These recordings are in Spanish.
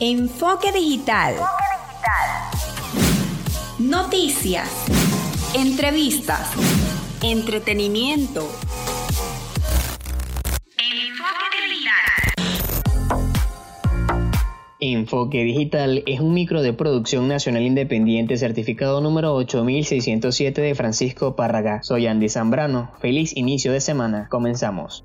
Enfoque digital. Noticias. Entrevistas. Entretenimiento. Enfoque Digital es un micro de producción nacional independiente certificado número 8607 de Francisco Párraga. Soy Andy Zambrano. Feliz inicio de semana. Comenzamos.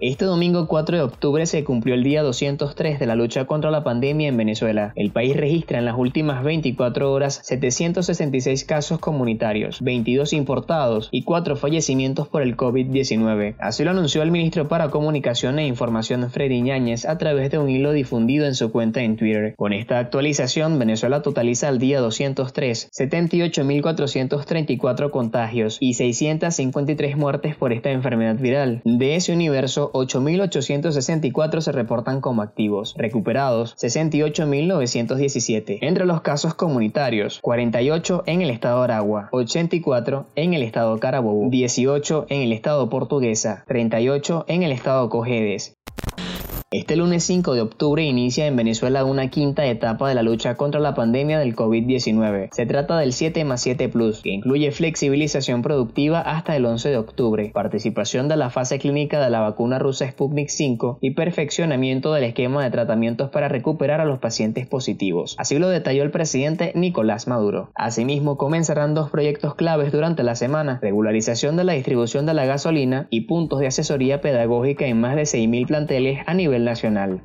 Este domingo 4 de octubre se cumplió el día 203 de la lucha contra la pandemia en Venezuela. El país registra en las últimas 24 horas 766 casos comunitarios, 22 importados y 4 fallecimientos por el COVID-19. Así lo anunció el ministro para Comunicación e Información Freddy Ñáñez a través de un hilo difundido en su cuenta en Twitter. Con esta actualización, Venezuela totaliza al día 203 78.434 contagios y 653 muertes por esta enfermedad viral. De ese universo, 8.864 se reportan como activos, recuperados 68.917. Entre los casos comunitarios, 48 en el estado Aragua, 84 en el estado Carabobo, 18 en el estado Portuguesa, 38 en el estado Cojedes, este lunes 5 de octubre inicia en Venezuela una quinta etapa de la lucha contra la pandemia del COVID-19. Se trata del 7 más 7 Plus, que incluye flexibilización productiva hasta el 11 de octubre, participación de la fase clínica de la vacuna rusa Sputnik 5 y perfeccionamiento del esquema de tratamientos para recuperar a los pacientes positivos. Así lo detalló el presidente Nicolás Maduro. Asimismo, comenzarán dos proyectos claves durante la semana, regularización de la distribución de la gasolina y puntos de asesoría pedagógica en más de 6.000 planteles a nivel nacional.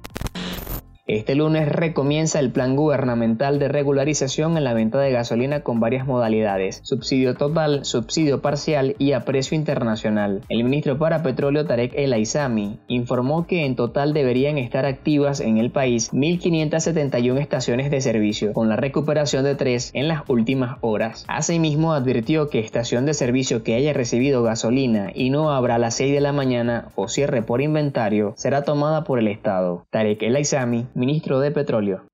Este lunes recomienza el plan gubernamental de regularización en la venta de gasolina con varias modalidades, subsidio total, subsidio parcial y a precio internacional. El ministro para Petróleo Tarek El Aizami informó que en total deberían estar activas en el país 1.571 estaciones de servicio, con la recuperación de tres en las últimas horas. Asimismo advirtió que estación de servicio que haya recibido gasolina y no abra a las 6 de la mañana o cierre por inventario será tomada por el Estado. Tarek El Aizami ministro de Petróleo.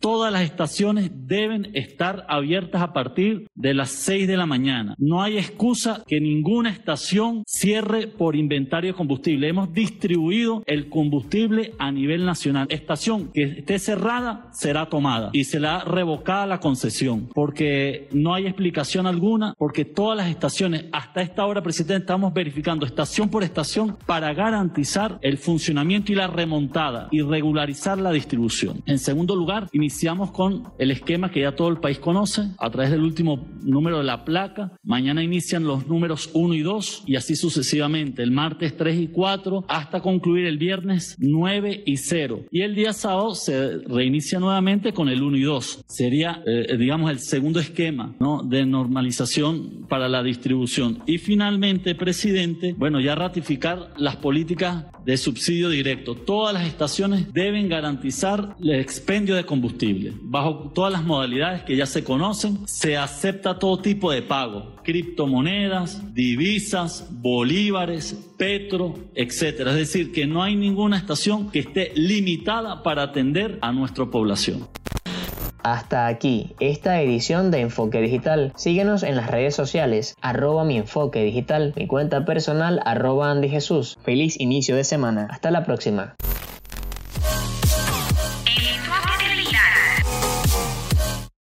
Todas las estaciones deben estar abiertas a partir de las 6 de la mañana. No hay excusa que ninguna estación cierre por inventario de combustible. Hemos distribuido el combustible a nivel nacional. Estación que esté cerrada será tomada y se la revocada la concesión porque no hay explicación alguna, porque todas las estaciones, hasta esta hora, presidente, estamos verificando estación por estación para garantizar el funcionamiento y la remontada y regularizar la distribución. En segundo lugar, Iniciamos con el esquema que ya todo el país conoce a través del último número de la placa. Mañana inician los números 1 y 2 y así sucesivamente. El martes 3 y 4 hasta concluir el viernes 9 y 0. Y el día sábado se reinicia nuevamente con el 1 y 2. Sería, eh, digamos, el segundo esquema de normalización para la distribución. Y finalmente, presidente, bueno, ya ratificar las políticas de subsidio directo. Todas las estaciones deben garantizar el expendio de combustible. Bajo todas las modalidades que ya se conocen, se acepta todo tipo de pago, criptomonedas, divisas, bolívares, petro, etcétera. Es decir, que no hay ninguna estación que esté limitada para atender a nuestra población. Hasta aquí esta edición de Enfoque Digital. Síguenos en las redes sociales, arroba mi enfoque digital, mi cuenta personal, arroba Andy Jesús. Feliz inicio de semana. Hasta la próxima.